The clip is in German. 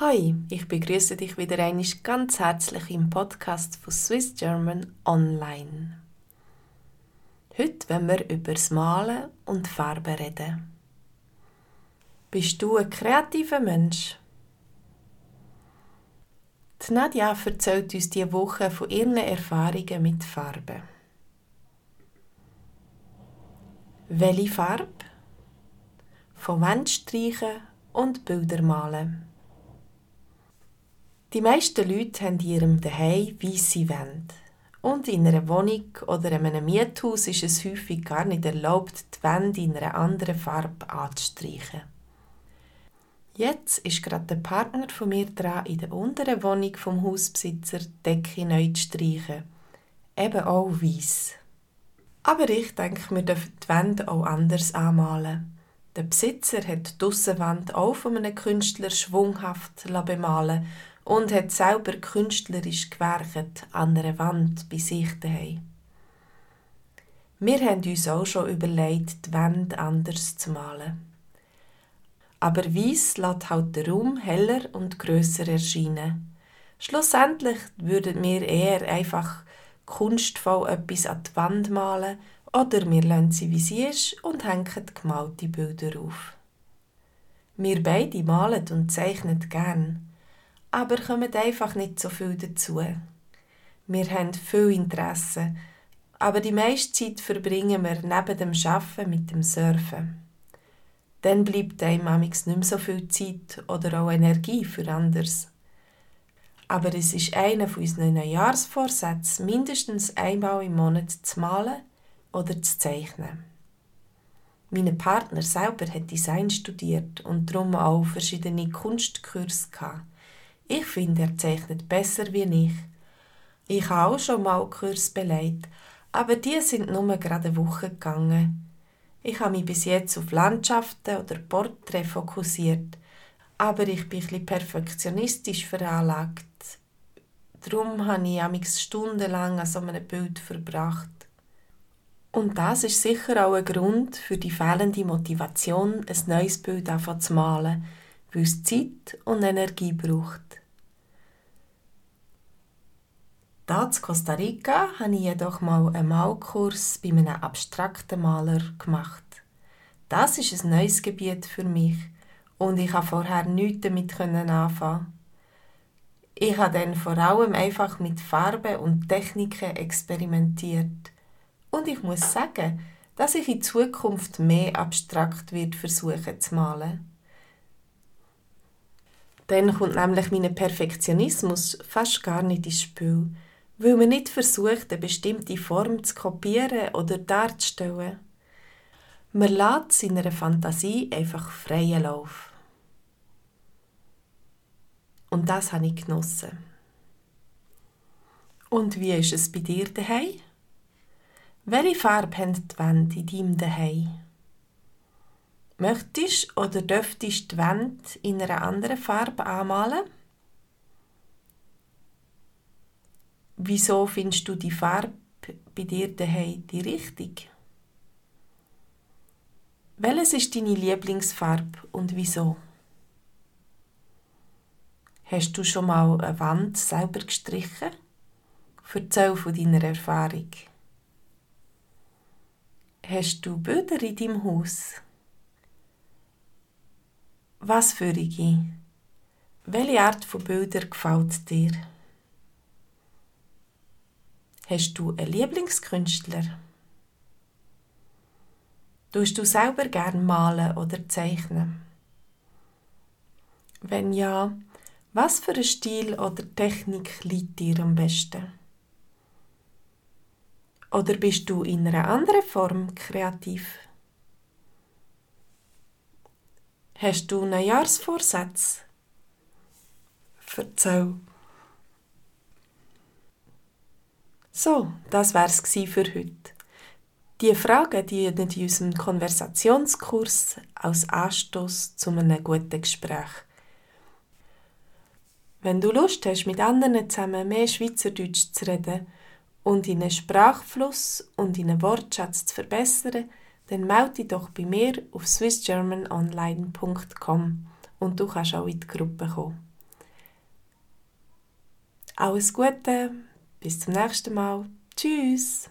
Hi, ich begrüße dich wieder einmal ganz herzlich im Podcast von Swiss German Online. Heute wollen wir über das Malen und Farben reden. Bist du ein kreativer Mensch? Die Nadja erzählt uns diese Woche von ihren Erfahrungen mit Farben. Welche Farbe? Von Wandstreichen und Bilder malen. Die meisten Leute haben in ihrem Zuhause weisse Wände. Und in einer Wohnung oder in einem Miethaus ist es häufig gar nicht erlaubt, die Wände in einer anderen Farbe anzustreichen. Jetzt ist gerade der Partner von mir dran, in der unteren Wohnung vom Hausbesitzer die Decke neu zu streichen. Eben auch weiß. Aber ich denke, wir dürfen die Wände auch anders anmalen. Der Besitzer hat die Aussenwand auch von einem Künstler schwunghaft bemalen und hat selber künstlerisch gewerkt an einer Wand bei sich daheim. Wir haben uns auch schon überlegt, die Wände anders zu malen. Aber Weiss lässt halt den Raum heller und grösser erscheinen. Schlussendlich würden wir eher einfach kunstvoll etwas an die Wand malen oder wir lassen sie wie sie ist und hängen gemalte Bilder auf. Wir beide malen und zeichnen gern aber kommen einfach nicht so viel dazu. Wir haben viel Interesse, aber die meiste Zeit verbringen wir neben dem Arbeiten mit dem Surfen. Dann bleibt einem nicht mehr so viel Zeit oder auch Energie für anderes. Aber es ist einer von unseren Neujahrsvorsätzen, mindestens einmal im Monat zu malen oder zu zeichnen. Mein Partner selber hat Design studiert und darum auch verschiedene Kunstkurse gehabt. Ich finde, er zeichnet besser wie ich. Ich habe auch schon mal Kurs beleidigt, aber die sind nur gerade eine Woche gegangen. Ich habe mich bis jetzt auf Landschaften oder Porträts fokussiert, aber ich bin ein perfektionistisch veranlagt. Darum habe ich amigs stundenlang an so einem Bild verbracht. Und das ist sicher auch ein Grund für die fehlende Motivation, ein neues Bild zu malen, weil es Zeit und Energie braucht. Da in Costa Rica habe ich jedoch mal einen Malkurs bei einem abstrakten Maler gemacht. Das ist ein neues Gebiet für mich und ich habe vorher nichts damit anfangen. Ich habe dann vor allem einfach mit Farben und Techniken experimentiert. Und ich muss sagen, dass ich in Zukunft mehr abstrakt wird versuchen zu malen. Dann kommt nämlich mein Perfektionismus fast gar nicht ins Spiel weil man nicht versucht, eine bestimmte Form zu kopieren oder darzustellen. Man lässt seiner Fantasie einfach freien Lauf. Und das habe ich genossen. Und wie ist es bei dir daheim? Welche Farbe haben die Wände in deinem daheim? Möchtest oder dürftest die Wände in einer anderen Farbe anmalen? Wieso findest du die Farbe bei dir daheim die richtige? Welches ist deine Lieblingsfarbe und wieso? Hast du schon mal eine Wand selber gestrichen? Erzähl von deiner Erfahrung. Hast du Bilder in deinem Haus? Was für eine? Welche Art von Bilder gefällt dir? Hast du einen Lieblingskünstler? Tust du selber gern malen oder zeichnen? Wenn ja, was für ein Stil oder Technik liegt dir am besten? Oder bist du in einer anderen Form kreativ? Hast du Neujahrsvorsätze? Erzähl. So, das wär's für heute. Die Fragen dienen in unserem Konversationskurs als Anstoß zu einem guten Gespräch. Wenn du Lust hast, mit anderen zusammen mehr Schweizerdeutsch zu reden und deinen Sprachfluss und deinen Wortschatz zu verbessern, dann melde dich doch bei mir auf swissgermanonline.com und du kannst auch in die Gruppe kommen. Alles Gute, bis zum nächsten Mal. Tschüss!